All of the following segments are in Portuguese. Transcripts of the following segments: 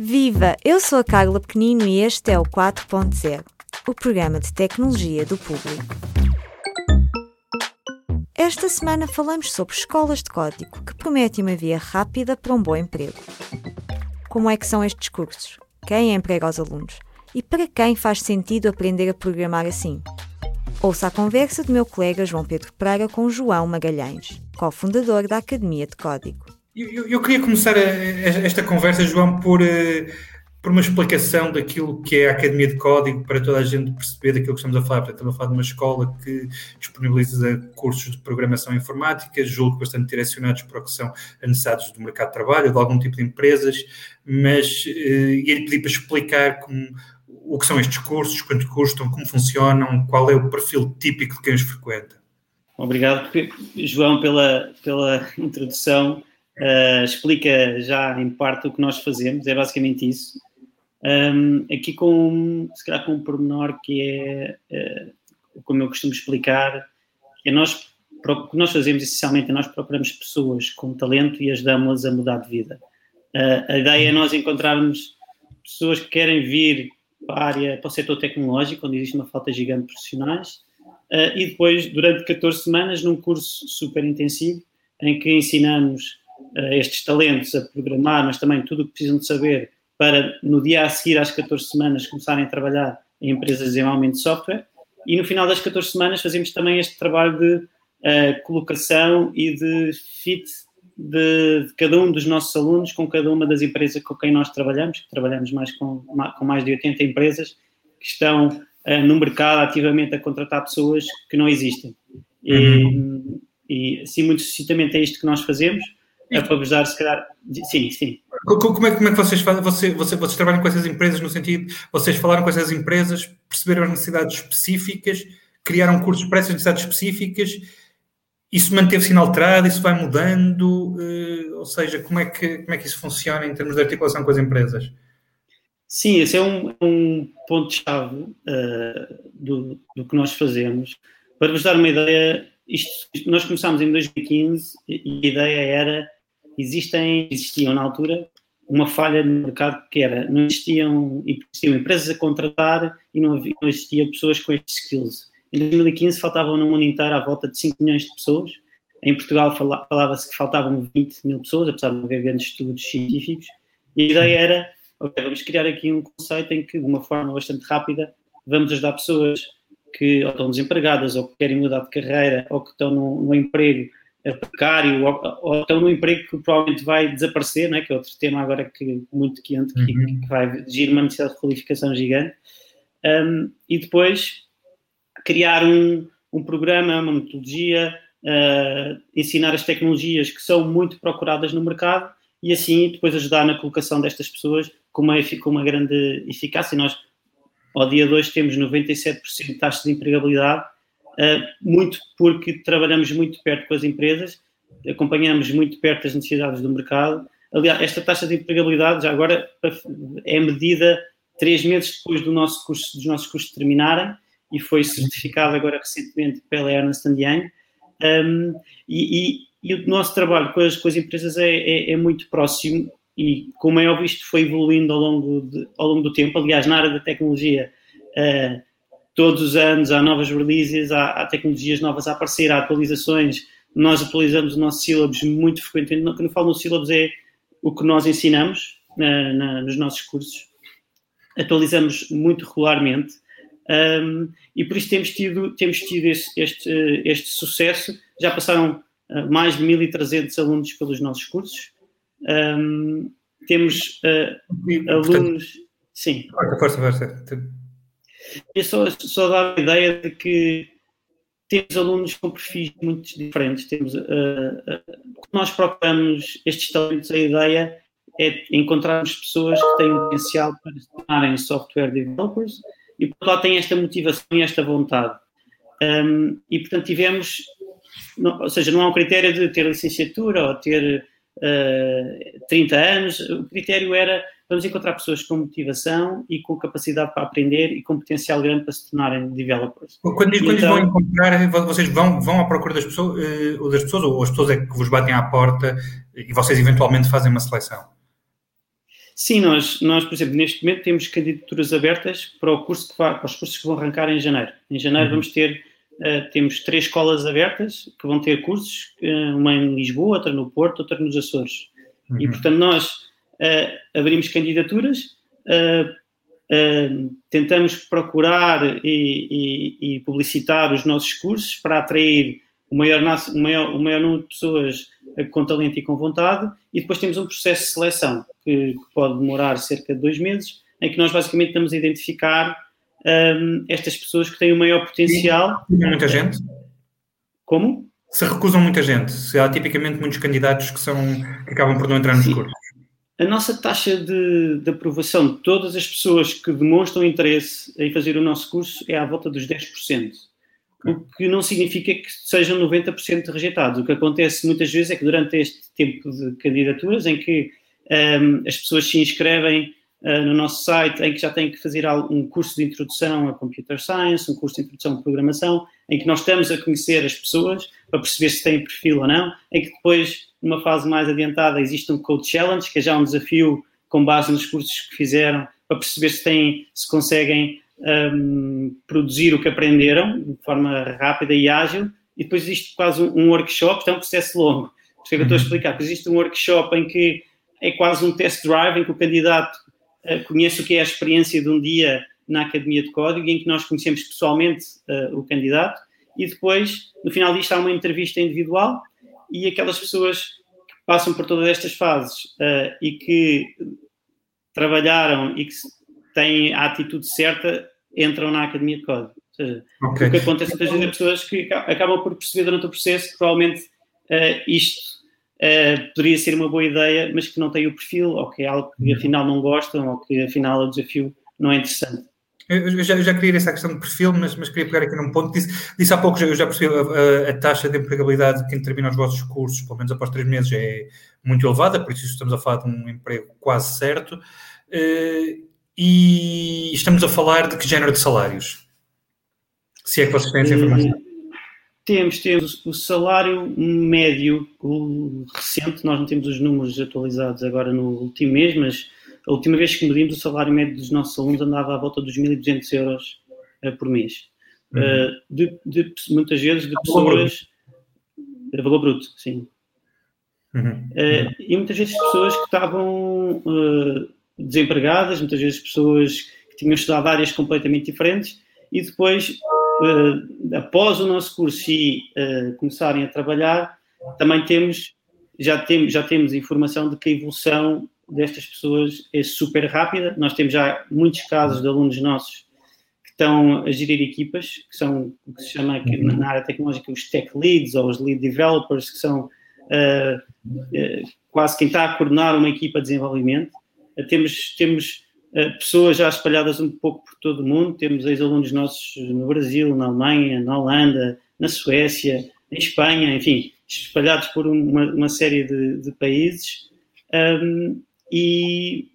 Viva! Eu sou a Carla Pequenino e este é o 4.0, o programa de tecnologia do público. Esta semana falamos sobre escolas de código que prometem uma via rápida para um bom emprego. Como é que são estes cursos? Quem emprega os alunos? E para quem faz sentido aprender a programar assim? Ouça a conversa do meu colega João Pedro Praga com João Magalhães, cofundador da Academia de Código. Eu, eu queria começar a, a, esta conversa, João, por, uh, por uma explicação daquilo que é a Academia de Código, para toda a gente perceber daquilo que estamos a falar. Estamos a falar de uma escola que disponibiliza cursos de programação informática, julgo bastante direcionados para o que são as necessidades do mercado de trabalho, de algum tipo de empresas, mas uh, ia-lhe pedir para explicar como o que são estes cursos, quanto custam, como funcionam, qual é o perfil típico de quem os frequenta. Obrigado, João, pela, pela introdução. Uh, explica já em parte o que nós fazemos, é basicamente isso. Um, aqui com, se calhar com um pormenor que é, uh, como eu costumo explicar, é nós, o que nós fazemos essencialmente é nós procuramos pessoas com talento e ajudamos-las a mudar de vida. Uh, a ideia é nós encontrarmos pessoas que querem vir para a área, para o setor tecnológico, onde existe uma falta gigante de profissionais, uh, e depois, durante 14 semanas, num curso super intensivo, em que ensinamos estes talentos a programar, mas também tudo o que precisam de saber para, no dia a seguir às 14 semanas, começarem a trabalhar em empresas de desenvolvimento de software, e no final das 14 semanas fazemos também este trabalho de uh, colocação e de fit de, de, cada um dos nossos alunos com cada uma das empresas com quem nós trabalhamos, que trabalhamos mais com, com mais de 80 empresas que estão uh, no mercado ativamente a contratar pessoas que não existem. Uhum. E, e, assim, muito sucintamente é isto que nós fazemos, é para vos dar, se calhar... Sim, sim. Como é, como é que vocês fazem? Você, você, vocês trabalham com essas empresas no sentido, vocês falaram com essas empresas, perceberam as necessidades específicas, criaram cursos para essas necessidades específicas isso manteve-se inalterado, isso vai mudando, uh, ou seja, como é, que, como é que isso funciona em termos de articulação com as empresas? Sim, esse é um, um ponto-chave uh, do, do que nós fazemos. Para vos dar uma ideia, isto, nós começámos em 2015 e a ideia era, existem, existiam na altura uma falha no mercado que era, não existiam, existiam empresas a contratar e não, havia, não existia pessoas com estes skills. Em 2015 faltavam no mundo inteiro à volta de 5 milhões de pessoas. Em Portugal falava-se que faltavam 20 mil pessoas, apesar de haver grandes estudos científicos. E a ideia era, ok, vamos criar aqui um conceito em que, de uma forma bastante rápida, vamos ajudar pessoas que ou estão desempregadas, ou que querem mudar de carreira, ou que estão num emprego precário, ou, ou, estão num emprego que provavelmente vai desaparecer, né, que é outro tema agora que, muito quente, que, uhum. que vai exigir uma necessidade de qualificação gigante. Um, e depois criar um, um programa, uma metodologia, uh, ensinar as tecnologias que são muito procuradas no mercado e assim depois ajudar na colocação destas pessoas com uma, com uma grande eficácia. E nós, ao dia 2, temos 97% de taxa de empregabilidade, muito porque trabalhamos muito perto com as empresas, acompanhamos muito perto as necessidades do mercado. Aliás, esta taxa de empregabilidade já agora é medida três meses depois do nosso curso, dos nossos cursos terminarem e foi certificado agora recentemente pela Ernst Young. Um, e, e, e, o nosso trabalho com as, com as empresas é, é, é, muito próximo e, como é óbvio, isto foi evoluindo ao longo, de, ao longo do tempo. Aliás, na área da tecnologia, uh, todos os anos há novas releases, há, há, tecnologias novas a aparecer, há atualizações. Nós atualizamos o nosso sílabos muito frequentemente. Quando eu falo no sílabos é o que nós ensinamos na, na, nos nossos cursos. Atualizamos muito regularmente. Um, e por isso temos tido, temos tido este, este, este sucesso. Já passaram uh, mais de 1.300 alunos pelos nossos cursos. Um, temos uh, alunos. Sim. Força, força. É só, só a ideia de que temos alunos com perfis muito diferentes. Temos, uh, uh, nós procuramos estes talentos, a ideia é encontrarmos pessoas que têm o potencial para se tornarem software developers e por lá tem esta motivação e esta vontade. Um, e portanto tivemos, não, ou seja, não há um critério de ter licenciatura ou ter uh, 30 anos, o critério era vamos encontrar pessoas com motivação e com capacidade para aprender e com potencial grande para se tornarem developers. Quando, quando então, vão encontrar, vocês vão, vão à procura das pessoas, uh, das pessoas ou as pessoas é que vos batem à porta e vocês eventualmente fazem uma seleção? Sim, nós, nós, por exemplo, neste momento temos candidaturas abertas para, o curso que vai, para os cursos que vão arrancar em janeiro. Em janeiro uhum. vamos ter, uh, temos três escolas abertas que vão ter cursos, uh, uma em Lisboa, outra no Porto, outra nos Açores. Uhum. E, portanto, nós uh, abrimos candidaturas, tentamos procurar e, e, e, publicitar os nossos cursos para atrair o maior, o maior, o maior número de pessoas com talento e com vontade, e depois temos um processo de seleção que, que pode demorar cerca de dois meses, em que nós basicamente estamos a identificar um, estas pessoas que têm o maior potencial. E muita gente? Como? Se recusam muita gente, se há tipicamente muitos candidatos que, são, que acabam por não entrar nos cursos. A nossa taxa de, de, aprovação de todas as pessoas que demonstram interesse em fazer o nosso curso é à volta dos 10% o que não significa que sejam 90% rejeitados. O que acontece muitas vezes é que durante este tempo de candidaturas, em que um, as pessoas se inscrevem uh, no nosso site, em que já têm que fazer um curso de introdução a Computer Science, um curso de introdução a programação, em que nós estamos a conhecer as pessoas para perceber se têm perfil ou não, em que depois, numa fase mais adiantada, existe um Code Challenge, que é já um desafio com base nos cursos que fizeram, para perceber se, têm, se conseguem um, produzir o que aprenderam de forma rápida e ágil, e depois existe quase um, um workshop, é um processo longo. Por isso que eu estou a uhum. explicar, existe um workshop em que é quase um test drive, em que o candidato uh, conhece o que é a experiência de um dia na Academia de Código, em que nós conhecemos pessoalmente uh, o candidato, e depois, no final disto, há uma entrevista individual, e aquelas pessoas que passam por todas estas fases uh, e que trabalharam e que têm a atitude certa, entram na academia de código. Ou seja, okay. o que acontece muitas vezes é pessoas que acabam por perceber durante o processo que provavelmente uh, isto uh, poderia ser uma boa ideia, mas que não têm o perfil, ou que é algo que afinal não gostam, ou que afinal o desafio não é interessante. Eu já, eu já queria essa questão de perfil, mas, mas queria pegar aqui num ponto. Disse, disse há pouco, eu já percebi, a, a, taxa de empregabilidade de quem termina os vossos cursos, pelo menos após três meses, é muito elevada, por isso estamos a falar de um emprego quase certo. Uh, e estamos a falar de que género de salários? Se é que vocês têm essa informação. Temos, temos o salário médio o recente, nós não temos os números atualizados agora no último mês, mas a última vez que medimos o salário médio dos nossos alunos andava à volta dos 1.200 euros uh, por mês. Uhum. Uh, de, de, muitas vezes de pessoas. Era valor bruto, sim. Uhum. Uh, e muitas vezes pessoas que estavam desempregadas, muitas vezes pessoas que tinham estudado áreas completamente diferentes e depois, após o nosso curso e começarem a trabalhar, também temos já, temos, já temos informação de que a evolução destas pessoas é super rápida. Nós temos já muitos casos de alunos nossos que estão a gerir equipas, que são o que se chama aqui, na área tecnológica os tech leads ou os lead developers, que são uh, quase quem está a coordenar uma equipa de desenvolvimento. Temos, temos uh, pessoas já espalhadas um pouco por todo o mundo, temos ex-alunos nossos no Brasil, na Alemanha, na Holanda, na Suécia, em Espanha, enfim, espalhados por uma, uma série de, de países. Um, e,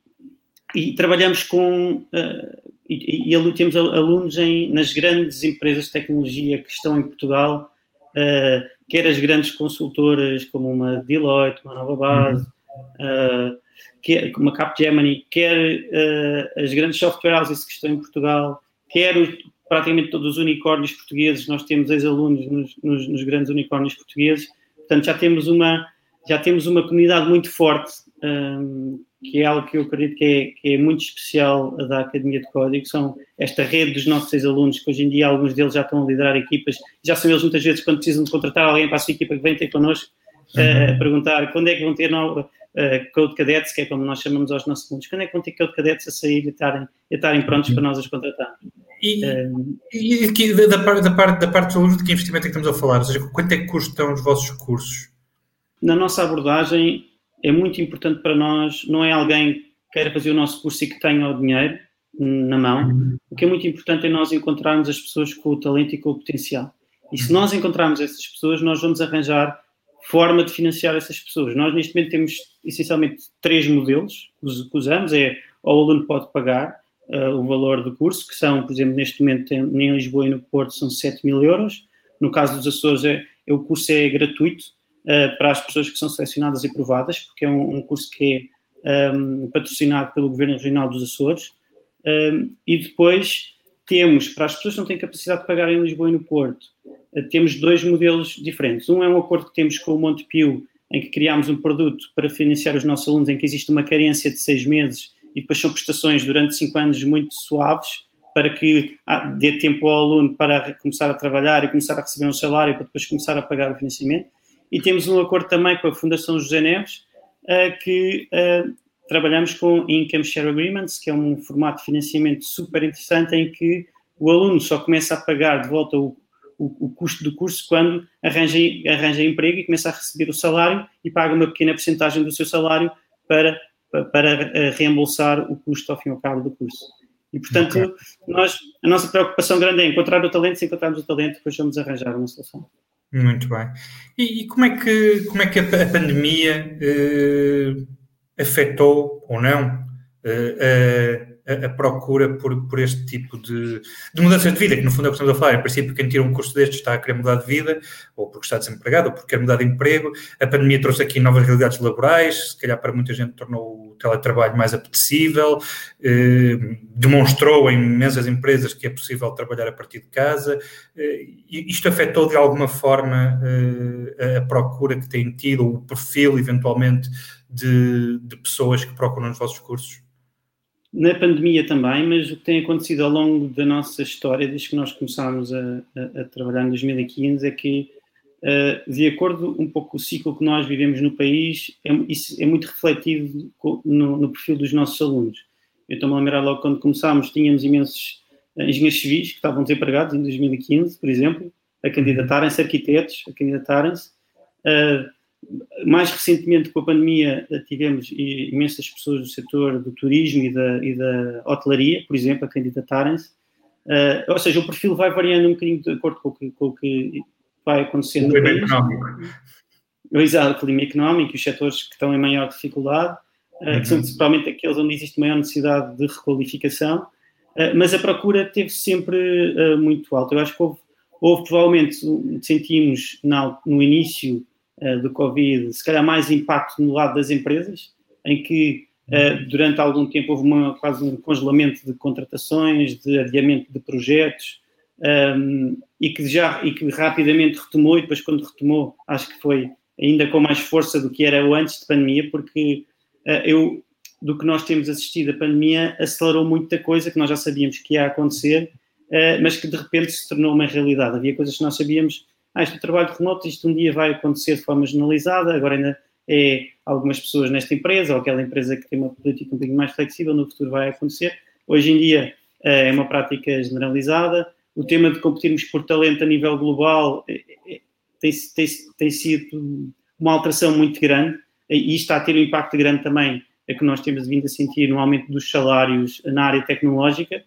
e, trabalhamos com uh, e, e, temos alunos em, nas grandes empresas de tecnologia que estão em Portugal, uh, quer as grandes consultoras como uma Deloitte, uma Nova Base, uh, quer, a Capgemini, quer uh, as grandes software houses que estão em Portugal, quer os, praticamente todos os unicórnios portugueses, nós temos ex-alunos nos, nos, nos, grandes unicórnios portugueses, portanto já temos uma, já temos uma comunidade muito forte, um, que é algo que eu acredito que é, que é, muito especial da Academia de Código, são esta rede dos nossos ex-alunos, que hoje em dia alguns deles já estão a liderar equipas, já são eles muitas vezes quando precisam de contratar alguém para a sua equipa que vem ter connosco, uhum. a perguntar quando é que vão ter nova, uh, Code Cadets, que é como nós chamamos aos nossos alunos. Quando é que vão ter Code Cadets a sair e estarem, e estarem prontos para nós os contratar? E, uh, e aqui, da, da, parte, da parte dos alunos, de que investimento é que estamos a falar? Ou seja, quanto é que custam os vossos cursos? Na nossa abordagem, é muito importante para nós, não é alguém que queira fazer o nosso curso e que tenha o dinheiro na mão. O que é muito importante é nós encontrarmos as pessoas com o talento e com o potencial. E se nós encontrarmos essas pessoas, nós vamos arranjar forma de financiar essas pessoas. Nós, neste momento, temos essencialmente três modelos que usamos. É, ou o aluno pode pagar uh, o valor do curso, que são, por exemplo, neste momento em Lisboa e no Porto são 7 mil euros. No caso dos Açores, é, é, o curso é gratuito uh, para as pessoas que são selecionadas e aprovadas, porque é um, um curso que um, patrocinado pelo Governo Regional dos Açores. Um, e depois temos, para as pessoas que não têm capacidade de pagar em Lisboa e no Porto, uh, temos dois modelos diferentes. Um é um acordo que temos com o Montepio, em que criámos um produto para financiar os nossos alunos, em que existe uma carência de seis meses e depois são prestações durante cinco anos muito suaves, para que ah, dê tempo ao aluno para começar a trabalhar e começar a receber um salário para depois começar a pagar o financiamento. E temos um acordo também com a Fundação José Neves, uh, que uh, trabalhamos com Income Share Agreements, que é um formato de financiamento super interessante em que o aluno só começa a pagar de volta o, o, o custo do curso quando arranja, arranja emprego e começa a receber o salário e paga uma pequena porcentagem do seu salário para, para, para reembolsar o custo ao fim e ao cabo do curso. E, portanto, okay. nós, a nossa preocupação grande é encontrar o talento, se encontrarmos o talento, depois vamos arranjar uma solução. Muito bem. E, e como, é que, como é que a, pandemia eh, afetou ou não eh, a, a, procura por, por este tipo de, de mudança de vida, que no fundo é o que estamos a falar. Em princípio, quem tira um curso destes está a querer mudar de vida, ou porque está desempregado, ou porque quer mudar de emprego. A pandemia trouxe aqui novas realidades laborais, se calhar para muita gente tornou o teletrabalho mais apetecível, eh, demonstrou em imensas empresas que é possível trabalhar a partir de casa. Eh, isto afetou de alguma forma eh, a procura que têm tido, o perfil, eventualmente, de, de pessoas que procuram os vossos cursos? Na pandemia também, mas o que tem acontecido ao longo da nossa história, desde que nós começámos a, a, a trabalhar em 2015, é que, uh, de acordo um pouco com o ciclo que nós vivemos no país, é, isso é muito refletido no, no perfil dos nossos alunos. Eu estou-me a lembrar logo quando começámos, tínhamos imensos uh, engenheiros civis que estavam desempregados em 2015, por exemplo, a candidatarem-se, arquitetos a candidatarem-se. Uh, mais recentemente, com a pandemia, tivemos imensas pessoas do setor do turismo e da, e da hotelaria, por exemplo, a candidatarem-se. Uh, ou seja, o perfil vai variando um bocadinho de acordo com o que, com o que vai acontecendo o no país. Económico. Exato, o clima económico e os setores que estão em maior dificuldade, uh, uhum. que são principalmente aqueles onde existe maior necessidade de requalificação, uh, mas a procura teve sempre muito alta. Eu acho que houve, houve provavelmente, sentimos na, no início uh, do Covid, se calhar mais impacto no lado das empresas, em que uh, durante algum tempo houve uma, quase um congelamento de contratações, de adiamento de projetos, um, ehm, e, que já, e que rapidamente retomou, e depois quando retomou, acho que foi ainda com mais força do que era antes de pandemia, porque uh, eu, do que nós temos assistido, a pandemia acelerou muita coisa que nós já sabíamos que ia acontecer, mas que de repente se tornou uma realidade. Havia coisas que nós sabíamos ah, este trabalho remoto, isto um dia vai acontecer de forma generalizada, agora ainda é algumas pessoas nesta empresa ou aquela empresa que tem uma política um bocadinho mais flexível, no futuro vai acontecer. Hoje em dia eh, é uma prática generalizada. O tema de competirmos por talento a nível global é, é, tem, tem, tem sido uma alteração muito grande e está a ter um impacto grande também a que nós temos vindo a sentir no aumento dos salários na área tecnológica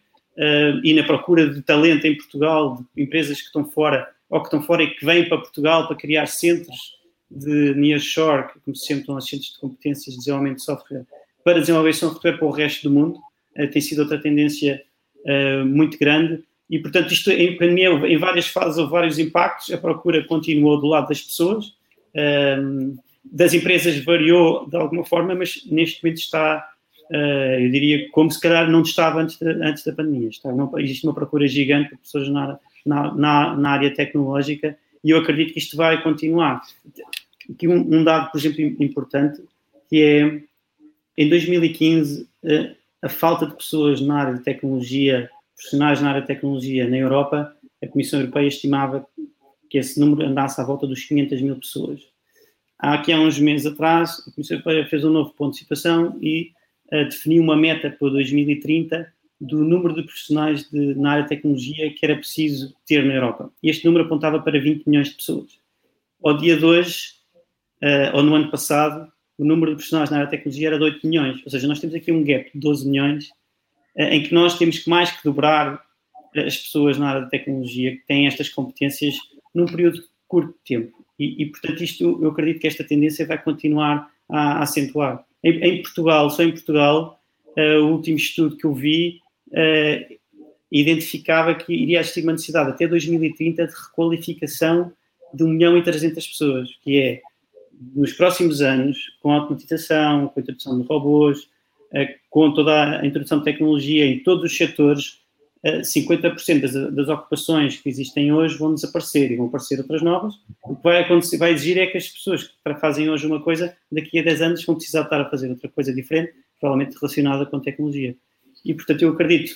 e na procura de talento em Portugal, de empresas que estão fora ou que estão fora e que vêm para Portugal para criar centros de nearshore, como se chamam os centros de competências de desenvolvimento de software, para desenvolver software para o resto do mundo, uh, tem sido outra tendência uh, muito grande. E, portanto, isto em pandemia, em várias fases, houve vários impactos. A procura continuou do lado das pessoas, uh, das empresas variou de alguma forma, mas neste momento está, eu diria, como se calhar não estava antes da, antes da pandemia. Está, não, existe uma procura gigante de pessoas na, na, na, na, área tecnológica e eu acredito que isto vai continuar. Aqui um, um dado, por exemplo, importante, que é em 2015 a, a falta de pessoas na área de tecnologia, profissionais na área de tecnologia na Europa, a Comissão Europeia estimava que esse número andasse à volta dos 500 mil pessoas. Há aqui há uns meses atrás, a Comissão Europeia fez um novo ponto de situação e uh, definiu uma meta para 2030 do número de profissionais de, na área de tecnologia que era preciso ter na Europa. Este número apontava para 20 milhões de pessoas. Ao dia de hoje, uh, ou no ano passado, o número de profissionais na área de tecnologia era de 8 milhões. Ou seja, nós temos aqui um gap de 12 milhões uh, em que nós temos que mais que dobrar as pessoas na área de tecnologia que têm estas competências num período curto de tempo. E, e portanto, isto eu acredito que esta tendência vai continuar a, a acentuar. Em, em, Portugal, só em Portugal, uh, o último estudo que eu vi uh, identificava que iria existir uma necessidade até 2030 de requalificação de 1 milhão e 300 pessoas, que é nos próximos anos, com a automatização, com a introdução de robôs, com toda a introdução de tecnologia em todos os setores, 50% das, das, ocupações que existem hoje vão desaparecer e vão aparecer outras novas. O que vai, acontecer, vai exigir é que as pessoas que fazem hoje uma coisa, daqui a 10 anos vão precisar estar a fazer outra coisa diferente, provavelmente relacionada com tecnologia. E, portanto, eu acredito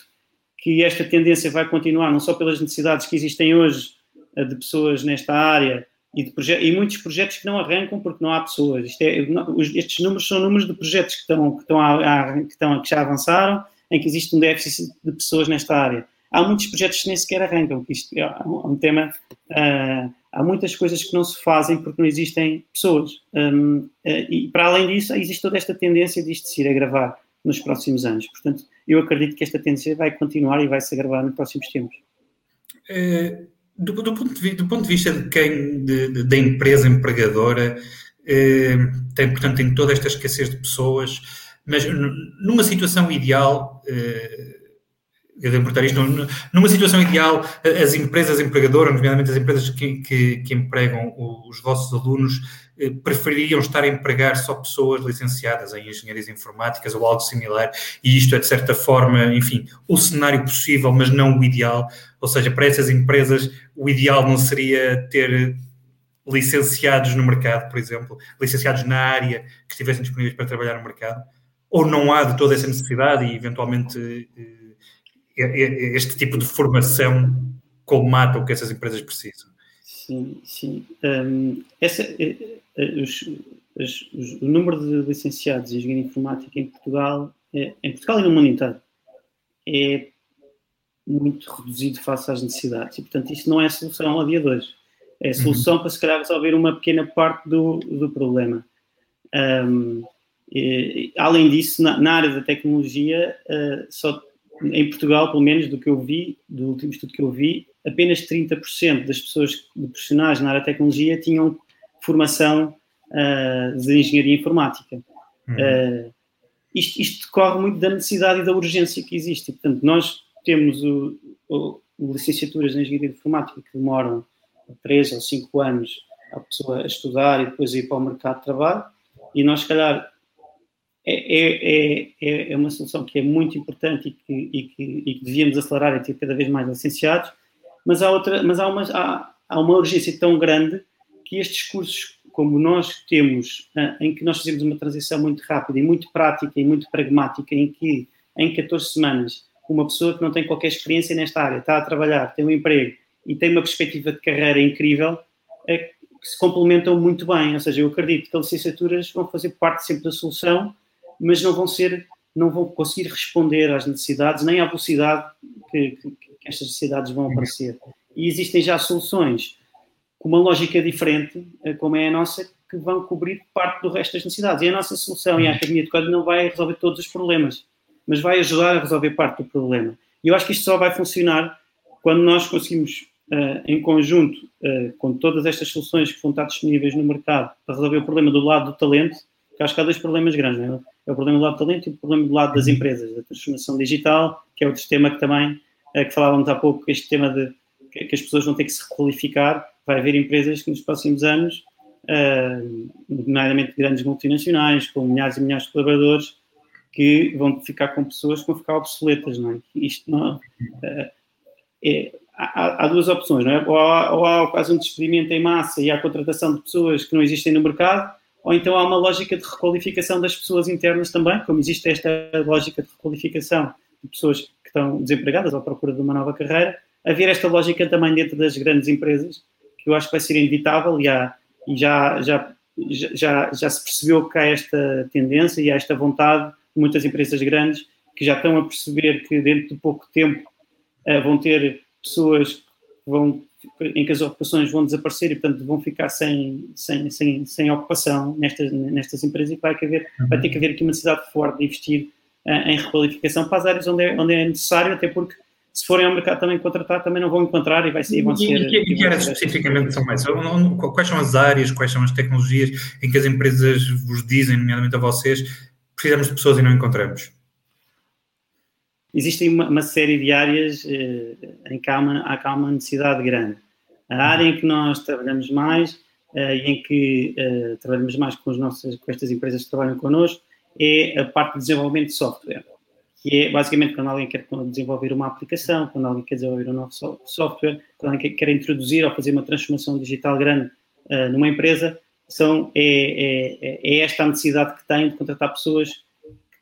que esta tendência vai continuar, não só pelas necessidades que existem hoje eh, de pessoas nesta área e, de e muitos projetos que não arrancam porque não há pessoas. É, estes números são números de projetos que, estão, que, estão a, que, estão, que já avançaram em que existe um déficit de pessoas nesta área. Há muitos projetos que nem sequer arrancam, que isto é um tema. Uh, há muitas coisas que não se fazem porque não existem pessoas. Um, uh, e para além disso, existe toda esta tendência de isto se ir agravar nos próximos anos. Portanto, eu acredito que esta tendência vai continuar e vai se agravar nos próximos tempos. É, do, do, ponto de, do, ponto de, vista de quem, da empresa empregadora, é, tem, portanto, tem toda esta escassez de pessoas mas numa situação ideal, eh, isto, numa situação ideal, as empresas empregadoras, nomeadamente as empresas que, que, que empregam os vossos alunos, eh, prefeririam estar a empregar só pessoas licenciadas em engenharias informáticas ou algo similar, e isto é de certa forma, enfim, o cenário possível, mas não o ideal. Ou seja, para essas empresas, o ideal não seria ter licenciados no mercado, por exemplo, licenciados na área que estivessem disponíveis para trabalhar no mercado ou não há de toda essa necessidade e eventualmente eh, este tipo de formação colmata o que essas empresas precisam? Sim, sim. Um, essa, eh, os, os, os, o número de licenciados em engenharia informática em Portugal, é, em Portugal e no mundo inteiro, é muito reduzido face às necessidades. E, portanto, isso não é a solução a dia de hoje. É a solução uhum. para, se calhar, resolver uma pequena parte do, do problema. Um, e, além disso, na, na, área da tecnologia, uh, só em Portugal, pelo menos do que eu vi, do último estudo que eu vi, apenas 30% das pessoas, de profissionais na área da tecnologia, tinham formação uh, de engenharia informática. Uhum. Uh, isto, isto decorre muito da necessidade e da urgência que existe. portanto, nós temos o, o, licenciaturas de engenharia informática que demoram 3 ou 5 anos a pessoa a estudar e depois ir para o mercado de trabalho, e nós, se calhar, é, é, é, é, uma solução que é muito importante e que, e que, e que devíamos acelerar e ter cada vez mais licenciados, mas há, outra, mas há, uma, há, há uma urgência tão grande que estes cursos, como nós temos, ah, em que nós fazemos uma transição muito rápida e muito prática e muito pragmática, em que em 14 semanas uma pessoa que não tem qualquer experiência nesta área está a trabalhar, tem um emprego e tem uma perspectiva de carreira incrível, é que se complementam muito bem. Ou seja, eu acredito que as licenciaturas vão fazer parte sempre da solução mas não vão ser, não vão conseguir responder às necessidades nem à velocidade que, que, que estas necessidades vão aparecer. E existem já soluções com uma lógica diferente, eh, como é a nossa, que vão cobrir parte do resto das necessidades. E a nossa solução e a Academia de Código não vai resolver todos os problemas, mas vai ajudar a resolver parte do problema. E eu acho que isto só vai funcionar quando nós conseguimos, uh, em conjunto, uh, com todas estas soluções que vão estar disponíveis no mercado, para resolver o problema do lado do talento, acho que há dois problemas grandes, não é? É o problema do lado do talento e o problema do lado das uhum. empresas, da transformação digital, que é outro tema que também, é, que falávamos há pouco, este tema de que as pessoas vão ter que se requalificar. Vai haver empresas que nos próximos anos, uh, nomeadamente grandes multinacionais, com milhares e milhares de colaboradores, que vão ficar com pessoas que vão ficar obsoletas, não é? Isto não, é, há, há, duas opções, não é? Ou há, ou há quase um despedimento em massa e há contratação de pessoas que não existem no mercado, ou então há uma lógica de requalificação das pessoas internas também, como existe esta lógica de requalificação de pessoas que estão desempregadas à procura de uma nova carreira, haver esta lógica também dentro das grandes empresas, que eu acho que vai ser inevitável e, há, e já, já, já, já se percebeu que há esta tendência e há esta vontade de muitas empresas grandes que já estão a perceber que dentro de pouco tempo uh, vão ter pessoas que vão em que as ocupações vão desaparecer e, portanto, vão ficar sem, sem, sem, sem ocupação nestas, nestas empresas e vai, haver, vai ter que haver aqui uma necessidade forte de investir uh, em requalificação para as áreas onde é, onde é necessário, até porque se forem ao mercado também contratar, também não vão encontrar e, vai ser, e vão ser... E, e, e que áreas especificamente são mais? Quais são as áreas, quais são as tecnologias em que as empresas vos dizem, nomeadamente a vocês, precisamos de pessoas e não encontramos? Existem uma, uma, série de áreas eh, em que há uma, há uma necessidade grande. A área em que nós trabalhamos mais em que trabalhamos mais com, com estas empresas que trabalham connosco, é a parte de desenvolvimento de software que é basicamente quando alguém quer desenvolver uma aplicação, quando alguém quer desenvolver um novo software, quando alguém quer introduzir ou fazer uma transformação digital grande numa empresa, são, é, é, é, esta a necessidade que tem de contratar pessoas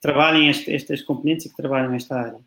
trabalhem este, estas componentes e que trabalhem nesta área.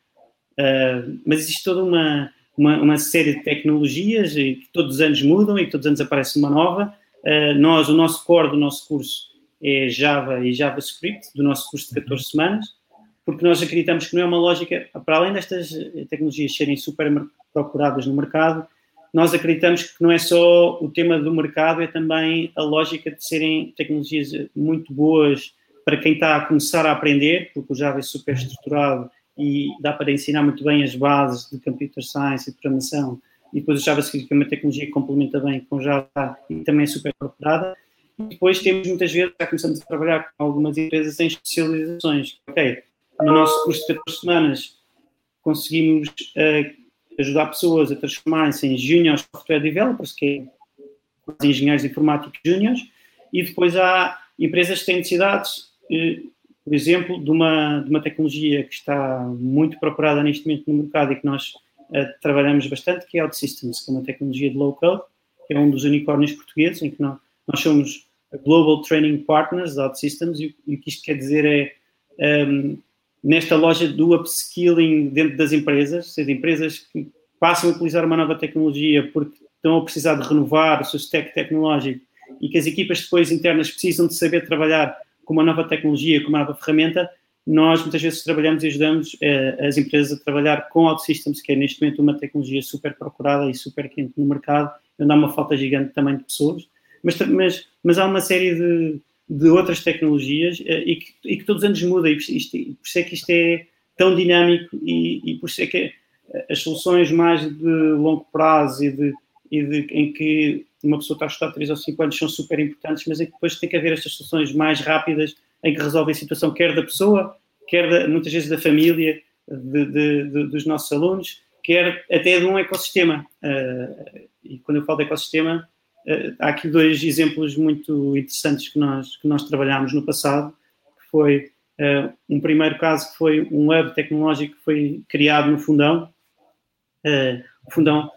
Uh, mas existe toda uma, uma, uma, série de tecnologias que todos os anos mudam e todos os anos aparece uma nova. Uh, nós, o nosso core do nosso curso é Java e JavaScript, do nosso curso de 14 semanas porque nós acreditamos que não é uma lógica, para além destas tecnologias serem super procuradas no mercado, nós acreditamos que não é só o tema do mercado, é também a lógica de serem tecnologias muito boas para quem está a começar a aprender, porque o Java é super estruturado e dá para ensinar muito bem as bases de computer science e programação, e depois o JavaScript, que é uma tecnologia que complementa bem com Java e também é super procurada. E depois temos muitas vezes, já começamos a trabalhar com algumas empresas em especializações. Ok, no nosso curso de 14 semanas conseguimos uh, ajudar pessoas a transformarem-se em junior software developers, que é engenheiros informáticos juniors, e depois há empresas que têm necessidades, por exemplo, de uma, de uma tecnologia que está muito procurada neste momento no mercado e que nós uh, trabalhamos bastante, que é OutSystems, que é uma tecnologia de low-code, que é um dos unicórnios portugueses, em que nós, nós somos Global Training Partners da OutSystems, e, e o que isto quer dizer é um, nesta loja do upskilling dentro das empresas, ou seja, empresas que passam a utilizar uma nova tecnologia porque estão a precisar de renovar o seu stack tecnológico e que as equipas depois internas precisam de saber trabalhar com uma nova tecnologia, com uma nova ferramenta, nós muitas vezes trabalhamos e ajudamos eh, as empresas a trabalhar com OutSystems, que é neste momento uma tecnologia super procurada e super quente no mercado, onde há uma falta gigante também de pessoas, mas, mas, mas há uma série de, de outras tecnologias eh, e que, e que todos os anos muda e por, isto, por isso é que isto é tão dinâmico e, e por isso é que as soluções mais de longo prazo e, de, e de, em que uma pessoa está a estudar 3 ou 5 anos são super importantes, mas é que depois tem que haver estas soluções mais rápidas em que resolvem a situação quer da pessoa, quer da, muitas vezes da família, de, de, de, dos nossos alunos, quer até de um ecossistema. Uh, e quando eu falo de ecossistema, Uh, há aqui dois exemplos muito interessantes que nós, que nós trabalhámos no passado, que foi uh, um primeiro caso que foi um hub tecnológico que foi criado no Fundão. O Fundão,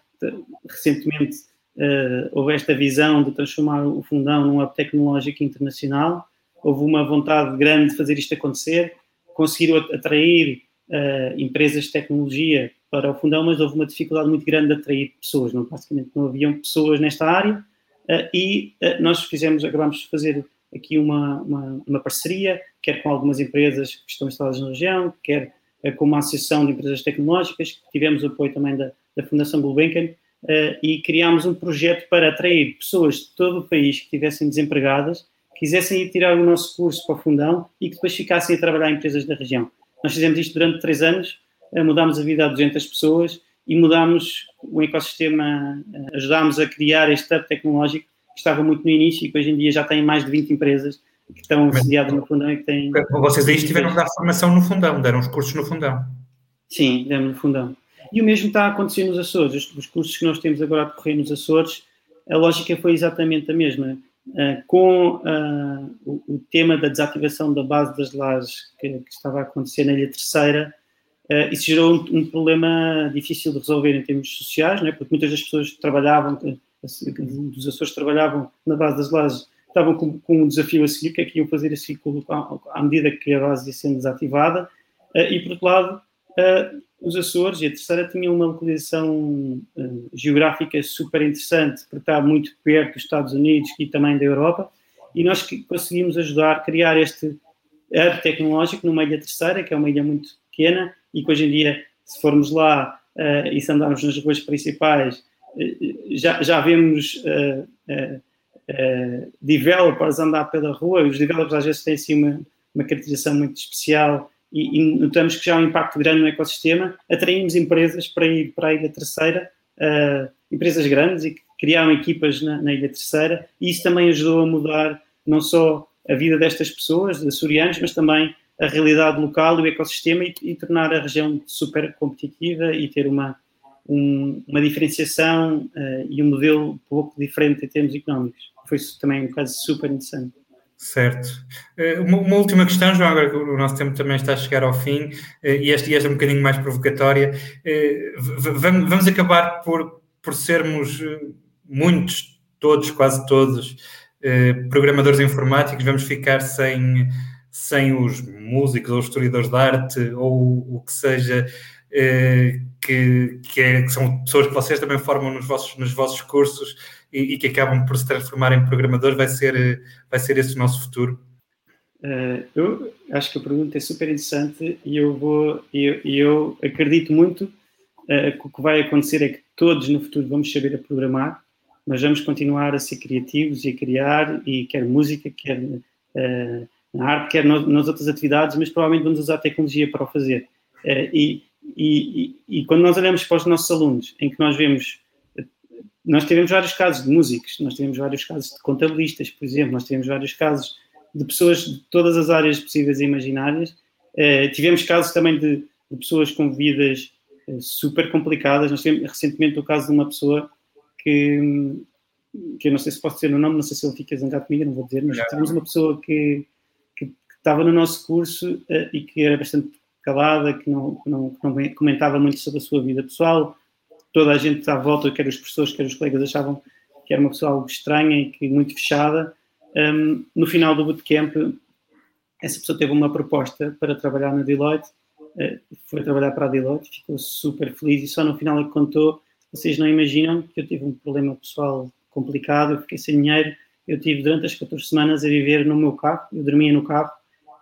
recentemente, houve esta visão de transformar o Fundão num hub tecnológico internacional. Houve uma vontade grande de fazer isto acontecer, conseguiram atrair empresas de tecnologia para o Fundão, mas houve uma dificuldade muito grande de atrair pessoas. Não, basicamente não haviam pessoas nesta área uh, e uh, nós fizemos, acabamos de fazer aqui uma, uma, uma, parceria, quer com algumas empresas que estão instaladas na região, quer uh, com uma associação de empresas tecnológicas, tivemos apoio também da, da Fundação Gulbenkian, e criámos um projeto para atrair pessoas de todo o país que estivessem desempregadas, quisessem ir tirar o nosso curso para o fundão e que depois ficassem a trabalhar em empresas da região. Nós fizemos isto durante três anos, mudámos a vida a 200 pessoas e mudámos o ecossistema, eh, ajudámos a criar este hub tecnológico que estava muito no início e que hoje em dia já tem mais de 20 empresas que estão sediadas no fundão e que têm... Vocês aí estiveram a dar formação no fundão, deram os cursos no fundão. Sim, demos no fundão. E o mesmo está a acontecer nos Açores. Os, cursos que nós temos agora a decorrer nos Açores, a lógica foi exatamente a mesma. Uh, com uh, o, o, tema da desativação da base das lajes que, que estava a acontecer na Ilha Terceira, Uh, isso gerou um, um, problema difícil de resolver em termos sociais, né? porque muitas das pessoas que trabalhavam, dos Açores trabalhavam na base das lajes, estavam com, com, um desafio a seguir, que é que iam fazer ciclo à, medida que a base ia sendo desativada. E, por outro lado, os Açores e a terceira tinham uma localização geográfica super interessante, porque está muito perto dos Estados Unidos e também da Europa, e nós conseguimos ajudar a criar este hub tecnológico numa ilha terceira, que é uma ilha muito pequena, e que hoje em dia, se formos lá uh, e se andarmos nas ruas principais, uh, já, já vemos uh, developers andar pela rua, e os developers às vezes têm assim uma, uma caracterização muito especial e, e, notamos que já há um impacto grande no ecossistema, atraímos empresas para ir para a Ilha Terceira, empresas grandes e que criaram equipas na, na Ilha Terceira, e isso também ajudou a mudar não só a vida destas pessoas, açorianos, mas também a realidade local e o ecossistema e, e, tornar a região super competitiva e ter uma, um, uma diferenciação uh, e um modelo pouco diferente em termos económicos. foi também um caso super interessante. Certo. Eh, uma, uma, última questão, João, agora que o nosso tempo também está a chegar ao fim, eh, e esta, e esta é um bocadinho mais provocatória. Vamos acabar por, por sermos muitos, todos, quase todos, programadores informáticos, vamos ficar sem, sem os músicos ou os historiadores de arte ou o que seja que, que, é, que, são pessoas que vocês também formam nos vossos, nos vossos cursos e, e, que acabam por se transformar em programadores, vai ser, vai ser esse o nosso futuro? Uh, eu acho que a pergunta é super interessante e eu vou eu, eu acredito muito uh, que o que vai acontecer é que todos no futuro vamos saber a programar, mas vamos continuar a ser criativos e a criar, e quer música, quer uh, na arte, quer no, nas outras atividades, mas provavelmente vamos usar a tecnologia para o fazer. e e, e, e, quando nós olhamos para os nossos alunos, em que nós vemos, nós tivemos vários casos de músicos, nós tivemos vários casos de contabilistas, por exemplo, nós tivemos vários casos de pessoas de todas as áreas possíveis e imaginárias, eh, tivemos casos também de, de pessoas com vidas eh, super complicadas. Nós tivemos recentemente o caso de uma pessoa que, que eu não sei se posso dizer o nome, não sei se ele fica zangado comigo, não vou dizer, mas tivemos uma pessoa que, que, que estava no nosso curso eh, e que era bastante calada, que não, não, que não comentava muito sobre a sua vida pessoal. Toda a gente à volta, quer os professores, quer os colegas, achavam que era uma pessoa algo estranha e que muito fechada. Um, no final do bootcamp, essa pessoa teve uma proposta para trabalhar na Deloitte, uh, foi trabalhar para a Deloitte, ficou super feliz e só no final é que contou. Vocês não imaginam que eu tive um problema pessoal complicado, eu fiquei sem dinheiro, eu tive durante as 14 semanas a viver no meu carro, eu dormia no carro,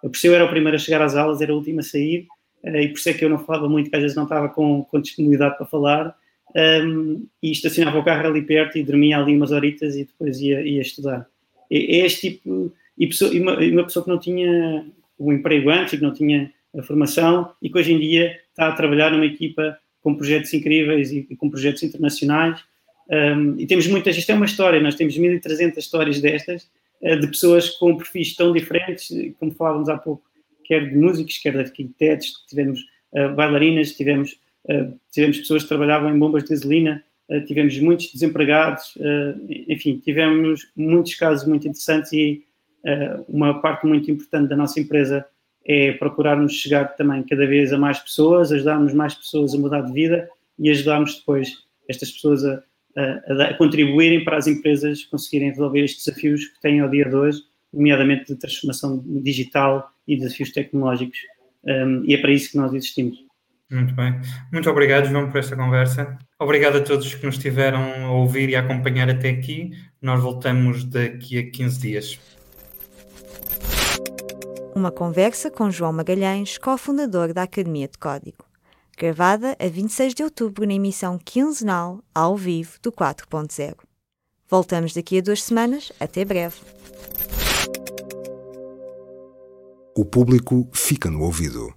por isso eu era o primeiro a chegar às aulas, era o último a sair, eh, e por isso é que eu não falava muito, que às vezes não estava com, com disponibilidade para falar, um, e estacionava o carro ali perto e dormia ali umas horitas e depois ia, ia estudar. É, este tipo, e, pessoa, e, uma, uma pessoa que não tinha o emprego antes, que não tinha a formação, e que hoje em dia está a trabalhar numa equipa com projetos incríveis e, e com projetos internacionais, um, e temos muitas, isto é uma história, nós temos 1300 histórias destas, eh, de pessoas com perfis tão diferentes, como falávamos há pouco, quer de músicos, quer de arquitetos, tivemos uh, bailarinas, tivemos, tivemos pessoas que trabalhavam em bombas de gasolina, uh, tivemos muitos desempregados, enfim, tivemos muitos casos muito interessantes e uma parte muito importante da nossa empresa é procurarmos chegar também cada vez a mais pessoas, ajudarmos mais pessoas a mudar de vida e ajudarmos depois estas pessoas a, a, a, contribuírem para as empresas conseguirem resolver estes desafios que têm ao dia de hoje, nomeadamente de transformação digital e desafios tecnológicos. Um, e é para isso que nós existimos. Muito bem. Muito obrigado, João, por esta conversa. Obrigado a todos que nos estiveram a ouvir e a acompanhar até aqui. Nós voltamos daqui a 15 dias. Uma conversa com João Magalhães, cofundador da Academia de Código gravada a 26 de outubro na emissão quinzenal ao vivo do 4.0. Voltamos daqui a duas semanas. Até breve. O público fica no ouvido.